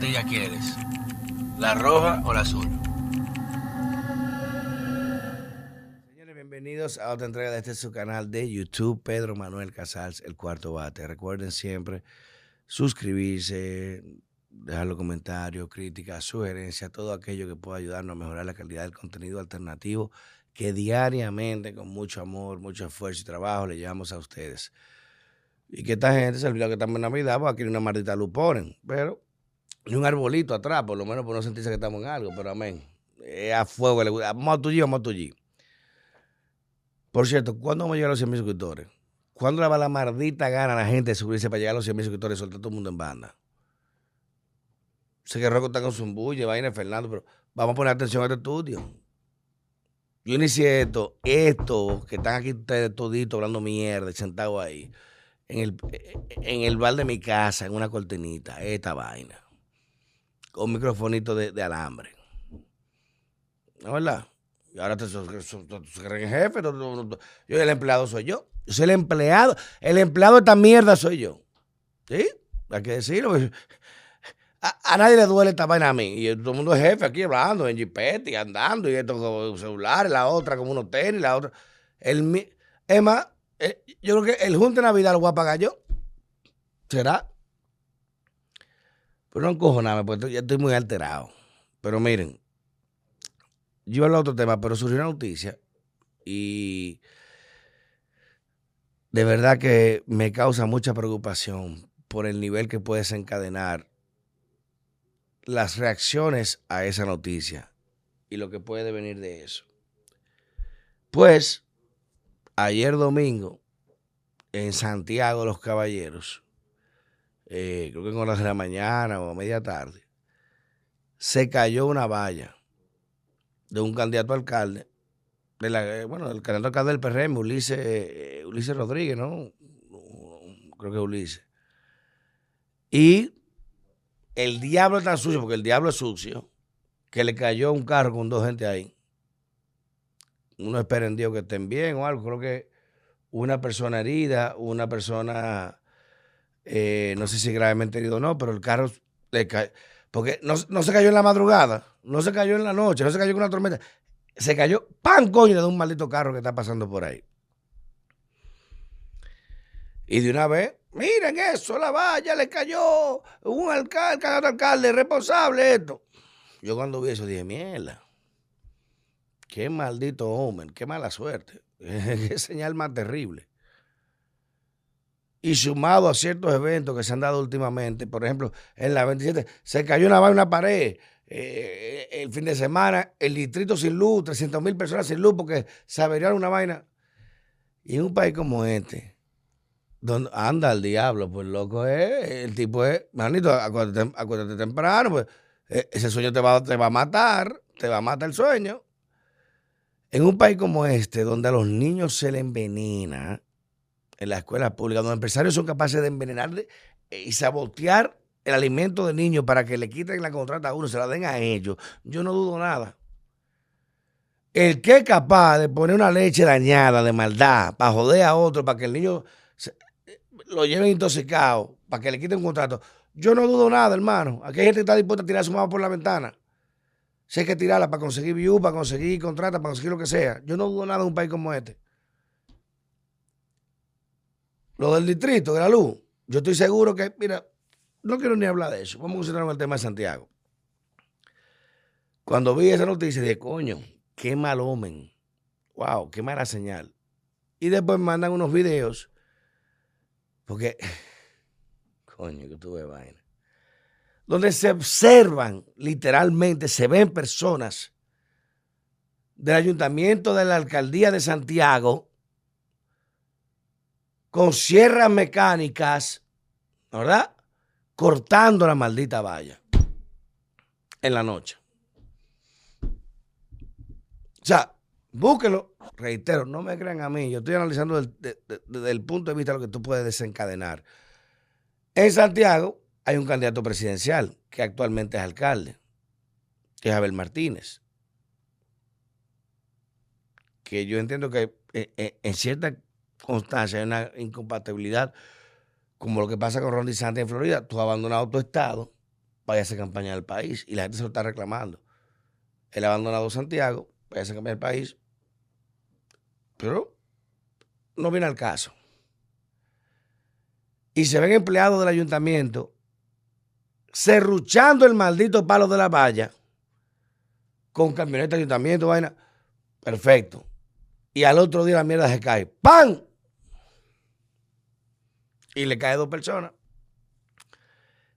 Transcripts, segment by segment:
patilla quieres? ¿La roja o la azul? Señores, bienvenidos a otra entrega de este su canal de YouTube, Pedro Manuel Casals, el cuarto bate. Recuerden siempre suscribirse, dejar los comentarios, críticas, sugerencias, todo aquello que pueda ayudarnos a mejorar la calidad del contenido alternativo que diariamente, con mucho amor, mucho esfuerzo y trabajo, le llevamos a ustedes. Y que esta gente se olvidó que estamos en Navidad, porque aquí hay una maldita luz ponen. Pero, y un arbolito atrás, por lo menos por no sentirse que estamos en algo, pero amén. Es a fuego, le gusta. Vamos a tu vamos a Por cierto, ¿cuándo vamos a llegar a los 100 mil suscriptores? ¿Cuándo le va la maldita gana a la gente de subirse para llegar a los 100 mil suscriptores y soltar todo el mundo en banda? Sé que Rocco está con su embulle, vaina Fernando, pero vamos a poner atención a este estudio. Yo inicié esto, esto, que están aquí ustedes toditos hablando mierda, sentados ahí en el, en el bar de mi casa, en una cortinita, esta vaina. Con microfonito de, alambre. ¿No verdad? Y ahora te creen jefe. Yo el empleado soy yo. Yo soy el empleado. El empleado de esta mierda soy yo. ¿Sí? Hay que decirlo. A, nadie le duele esta vaina a mí. Y todo el mundo es jefe aquí hablando, en jipete y andando, y esto con celulares, la otra como unos tenis, la otra. El, es más, eh, yo creo que el junte de Navidad lo voy a pagar yo. ¿Será? Pero no encojoname, porque ya estoy muy alterado. Pero miren, yo hablar de otro tema, pero surgió una noticia y de verdad que me causa mucha preocupación por el nivel que puede desencadenar las reacciones a esa noticia y lo que puede venir de eso. Pues ayer domingo, en Santiago los Caballeros, eh, creo que en horas de la mañana o a media tarde, se cayó una valla de un candidato alcalde, eh, bueno, el candidato alcalde del PRM, Ulises, eh, Ulises Rodríguez, ¿no? Creo que Ulises. Y el diablo es tan sucio, porque el diablo es sucio, que le cayó un carro con dos gente ahí uno espera en Dios que estén bien o algo. Creo que una persona herida, una persona, eh, no sé si gravemente herido o no, pero el carro le cayó. Porque no, se cayó en la madrugada, no se cayó en la noche, no se cayó con una tormenta. Se cayó, pan coño, de un maldito carro que está pasando por ahí. Y de una vez, miren eso, la valla le cayó un alcalde, alcalde responsable esto. Yo cuando vi eso dije, mierda. Qué maldito hombre, qué mala suerte. qué señal más terrible. Y sumado a ciertos eventos que se han dado últimamente, por ejemplo, en la 27 se cayó una, una pared. Eh, el fin de semana, el distrito sin luz, 300 mil personas sin luz porque se averiaron una vaina. Y en un país como este, donde anda el diablo, pues loco es, el tipo es, manito, acuérdate, temprano, pues e, ese sueño te va, te va a matar, te va a matar el sueño. En un país como este, donde a los niños se les envenena en la escuela pública, donde empresarios son capaces de envenenar y sabotear el alimento de niños para que le quiten la contrata a uno, se la den a ellos, yo no dudo nada. El que es capaz de poner una leche dañada de maldad para joder a otro, para que el niño lo lleven intoxicado, para que le quiten un contrato, yo no dudo nada, hermano. Aquí hay gente que está dispuesta a tirar su mano por la ventana. Si hay que tirarla para conseguir view, para conseguir contrata, para conseguir lo que sea. Yo no dudo nada de un país como este. Lo del distrito, de la luz. Yo estoy seguro que, mira, no quiero ni hablar de eso. Vamos a concentrarnos en el tema de Santiago. Cuando vi esa noticia, dije, coño, qué mal hombre. Wow, qué mala señal. Y después mandan unos videos. Porque, coño, que tuve vaina donde se observan, literalmente, se ven personas del ayuntamiento de la alcaldía de Santiago con sierras mecánicas, ¿verdad? Cortando la maldita valla en la noche. O sea, búsquelo. Reitero, no me crean a mí. Yo estoy analizando desde el punto de vista de lo que tú puedes desencadenar. En Santiago, hay un candidato presidencial que actualmente es alcalde, que es Abel Martínez. Que yo entiendo que eh, eh, en cierta constancia hay una incompatibilidad, como lo que pasa con Ron DeSantis en Florida. Tú has abandonado tu estado vaya a hacer campaña del país. Y la gente se lo está reclamando. Él ha abandonado Santiago, vaya a hacer campaña del país. Pero no viene al caso. Y se ven empleados del ayuntamiento serruchando el maldito palo de la valla con camioneta ayuntamiento, vaina. Perfecto. Y al otro día la mierda se cae. ¡Pam! Y le cae dos personas.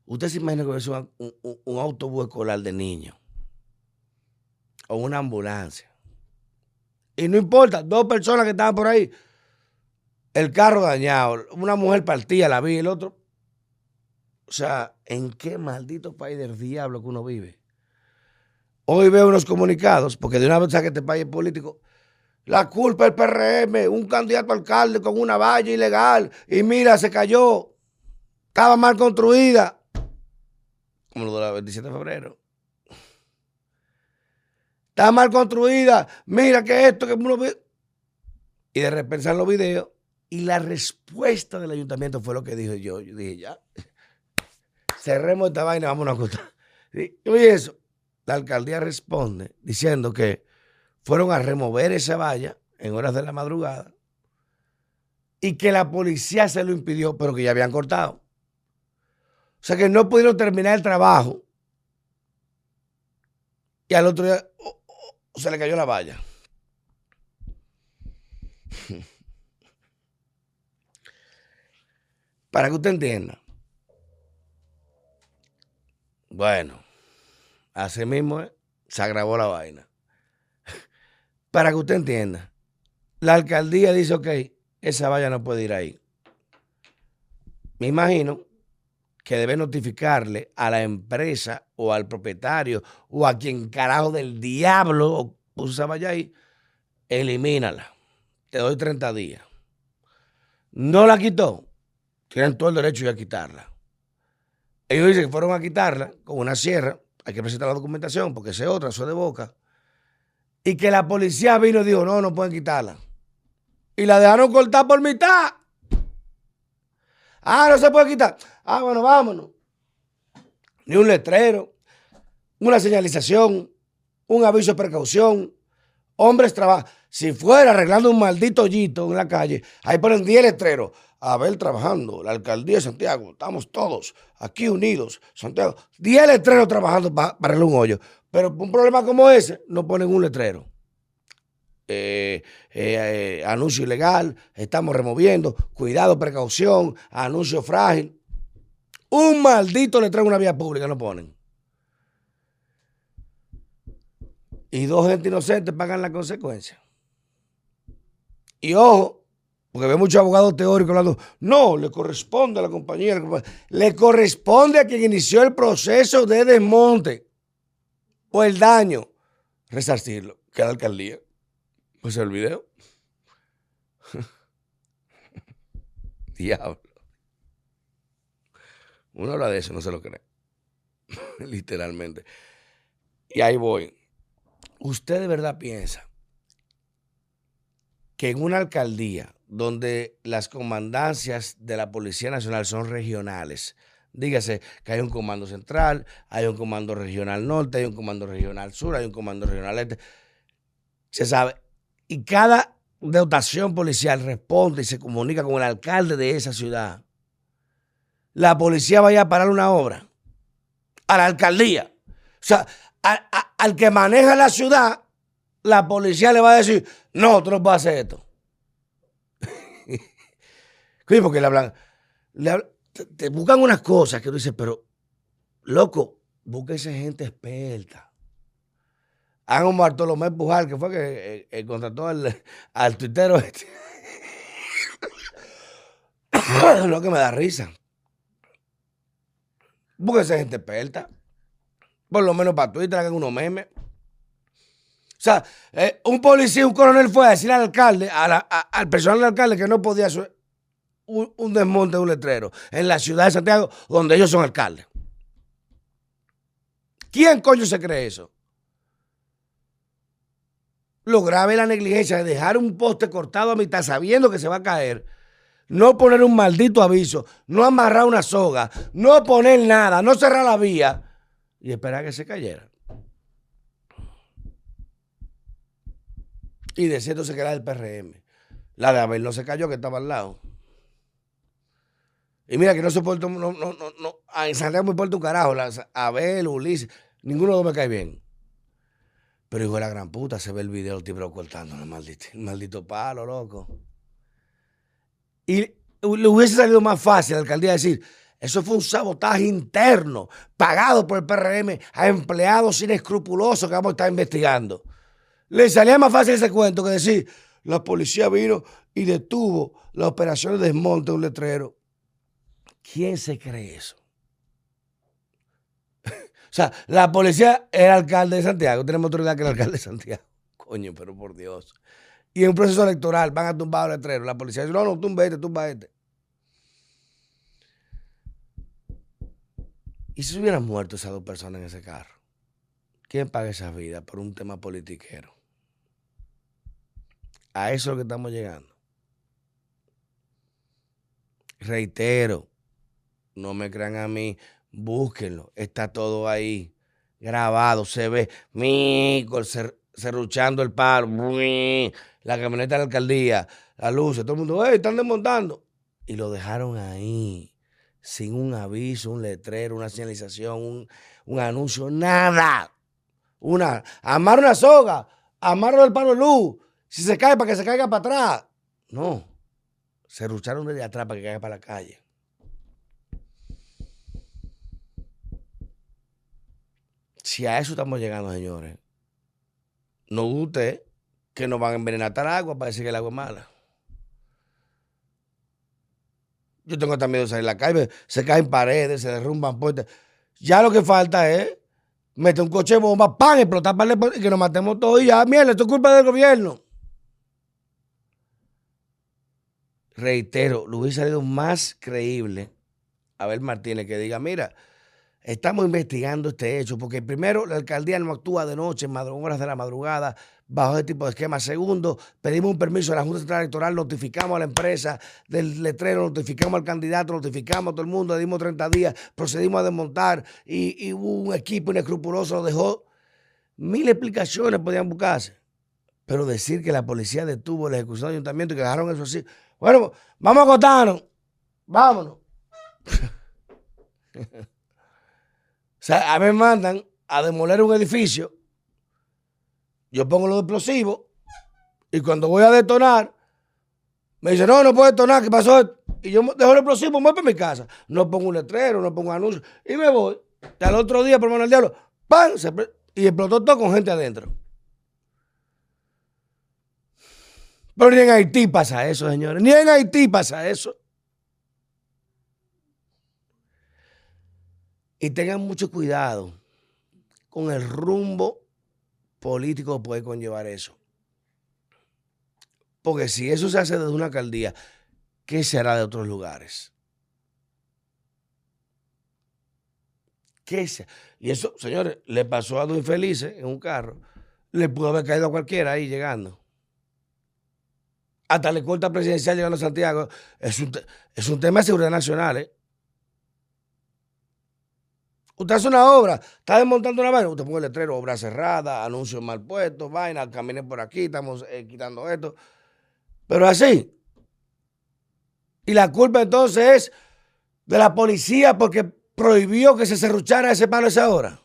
Usted se imagina que es un, autobús escolar de niños o una ambulancia. Y no importa, dos personas que estaban por ahí, el carro dañado, una mujer partida, la vi, el otro. O sea, ¿en qué maldito país del diablo que uno vive? Hoy veo unos comunicados, porque de una vez que este país es político, la culpa del PRM, un candidato alcalde con una valla ilegal, y mira, se cayó, estaba mal construida como lo de la 27 de febrero. Está mal construida, mira que esto, que uno. Y de repente en los videos, y la respuesta del ayuntamiento fue lo que dijo yo. Yo dije, ya, cerremos esta vaina, vamos a acostar. Y eso, la alcaldía responde diciendo que fueron a remover esa valla en horas de la madrugada y que la policía se lo impidió, pero que ya habían cortado. O sea que no pudieron terminar el trabajo. Y al otro día oh, oh, se le cayó la valla. Para que usted entienda. Bueno, así mismo eh, se agravó la vaina. Para que usted entienda. La alcaldía dice, ok, esa valla no puede ir ahí. Me imagino que debe notificarle a la empresa o al propietario o a quien carajo del diablo puso vaya ahí, elimínala. Te doy 30 días. No la quitó. Tienen todo el derecho a quitarla. Ellos dicen que fueron a quitarla con una sierra. Hay que presentar la documentación porque esa es otra, eso es de boca. Y que la policía vino y dijo, no, no pueden quitarla. Y la dejaron cortar por mitad. Ah, no se puede quitar. Ah, bueno, vámonos. Ni un letrero, una señalización, un aviso de precaución. Hombres trabajan. Si fuera arreglando un maldito hoyito en la calle, ahí ponen 10 letreros. A ver, trabajando, la alcaldía de Santiago, estamos todos aquí unidos, Santiago. 10 letreros trabajando para arreglar un hoyo. Pero un problema como ese, no ponen un letrero. Eh, eh, eh, anuncio ilegal, estamos removiendo, cuidado, precaución, anuncio frágil. Un maldito le trae una vía pública, no ponen. Y dos gente inocentes pagan la consecuencia. Y ojo, porque ve muchos abogados teóricos hablando, no, le corresponde a la compañía, le corresponde a quien inició el proceso de desmonte o el daño, resarcirlo, que la alcaldía. Pues el video. Diablo. Uno habla de eso, no se lo cree. Literalmente. Y ahí voy. ¿Usted de verdad piensa que en una alcaldía donde las comandancias de la Policía Nacional son regionales, dígase que hay un comando central, hay un comando regional norte, hay un comando regional sur, hay un comando regional este, se sabe, y cada dotación policial responde y se comunica con el alcalde de esa ciudad, la policía vaya a parar una obra a la alcaldía. O sea, al que maneja la ciudad, la policía le va a decir, no, tú no puedes hacer esto. Porque le hablan, te, buscan unas cosas que tú dices, pero, loco, esa gente experta. Hagan un Bartolomé Pujal, que fue que eh, eh, contrató al, al tuitero este. Lo que me da risa. esa gente experta. Por lo menos para Twitter hagan unos memes. O sea, eh, un policía, un coronel fue a decirle al alcalde, al personal del alcalde que no podía hacer un, un, desmonte de un letrero en la ciudad de Santiago, donde ellos son alcaldes. ¿Quién coño se cree eso? Lo grave es la negligencia de dejar un poste cortado a mitad sabiendo que se va a caer. No poner un maldito aviso, no amarrar una soga, no poner nada, no cerrar la vía. y esperar que se cayera. Y de cierto se queda el PRM. La de Abel no se cayó, que estaba al lado. Y mira que no soporto, no, no, no, no. En Santiago me importa un carajo. Abel, Ulises, ninguno de los me cae bien. Pero hijo de la gran puta, se ve el video del tipo cortando el maldito, el maldito palo, loco. Y le hubiese salido más fácil a la alcaldía decir, eso fue un sabotaje interno, pagado por el PRM a empleados inescrupulosos que vamos a estar investigando. Le salía más fácil ese cuento que decir, la policía vino y detuvo la operación de desmonte de un letrero. ¿Quién se cree eso? O sea, la policía era alcalde de Santiago. Tenemos autoridad que el alcalde de Santiago. Coño, pero por Dios. Y en un proceso electoral van a tumbar el letrero. La policía dice, no, no, tumba este, tumba este. ¿Y si se hubieran muerto esas dos personas en ese carro? ¿Quién paga esa vida por un tema politiquero? A eso es lo que estamos llegando. Reitero, no me crean a mí, Búsquenlo, está todo ahí grabado, se ve, Mico, cerruchando el palo, la camioneta de la alcaldía, la luz, todo el mundo, ¡hey, están desmontando! Y lo dejaron ahí, sin un aviso, un letrero, una señalización, un, anuncio, nada. Una, amar una soga, amarro el palo luz, si se cae para que se caiga para atrás. No, se rucharon desde atrás para que caiga para la calle. Si a eso estamos llegando, señores, no guste que nos van a envenenar el agua para decir que el agua es mala. Yo tengo también miedo de salir a la calle, se caen paredes, se derrumban puertas. Ya lo que falta es meter un coche de bomba, pan, explotar para y que nos matemos todos y ya, mierda, esto es culpa del gobierno. Reitero, lo hubiese salido más creíble a ver Martínez que diga, mira, Estamos investigando este hecho porque primero la alcaldía no actúa de noche, en horas de la madrugada, bajo este tipo de esquema. Segundo, pedimos un permiso a la Junta Central Electoral, notificamos a la empresa del letrero, notificamos al candidato, notificamos a todo el mundo, le dimos 30 días, procedimos a desmontar y, hubo un equipo inescrupuloso lo dejó. Mil explicaciones podían buscarse. Pero decir que la policía detuvo la ejecución del ayuntamiento y que dejaron eso así. Bueno, vamos a acotarnos. Vámonos. O sea, a mí me mandan a demoler un edificio, yo pongo los explosivos y cuando voy a detonar, me dicen, no, no puedo detonar, ¿qué pasó? Y yo dejo el explosivo, me voy para mi casa. No pongo un letrero, no pongo anuncio y me voy. Y al otro día, por mano del diablo, ¡pam! y explotó todo con gente adentro. Pero ni en Haití pasa eso, señores. Ni en Haití pasa eso. Y tengan mucho cuidado con el rumbo político que puede conllevar eso. Porque si eso se hace desde una alcaldía, ¿qué se hará de otros lugares? ¿Qué se? Y eso, señores, le pasó a dos infelices en un carro. Le pudo haber caído a cualquiera ahí llegando. Hasta le corta presidencial llegando a Santiago. Es un, es un tema de seguridad nacional, ¿eh? Usted hace una obra, está desmontando una vaina, usted pone el letrero, obra cerrada, anuncios mal puestos, vaina, camine por aquí, estamos eh, quitando esto. Pero así. Y la culpa entonces es de la policía porque prohibió que se cerruchara ese palo esa hora.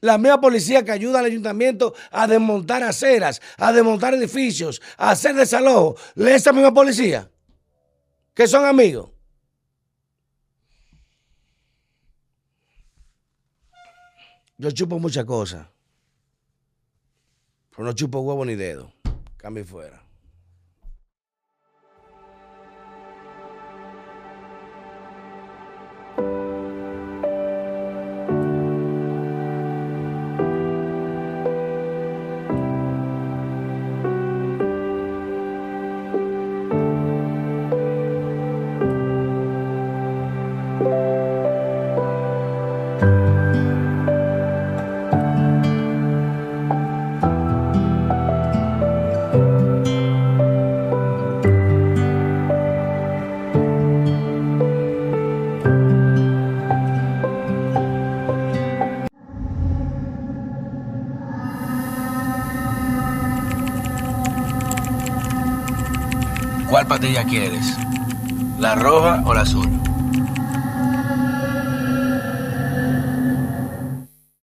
La misma policía que ayuda al ayuntamiento a desmontar aceras, a desmontar edificios, a hacer desalojo, esa misma policía, que son amigos. Yo chupo muchas cosas. Pero no chupo huevo ni dedo. Cambio fuera. ¿Cuál patilla quieres? ¿La roja o la azul?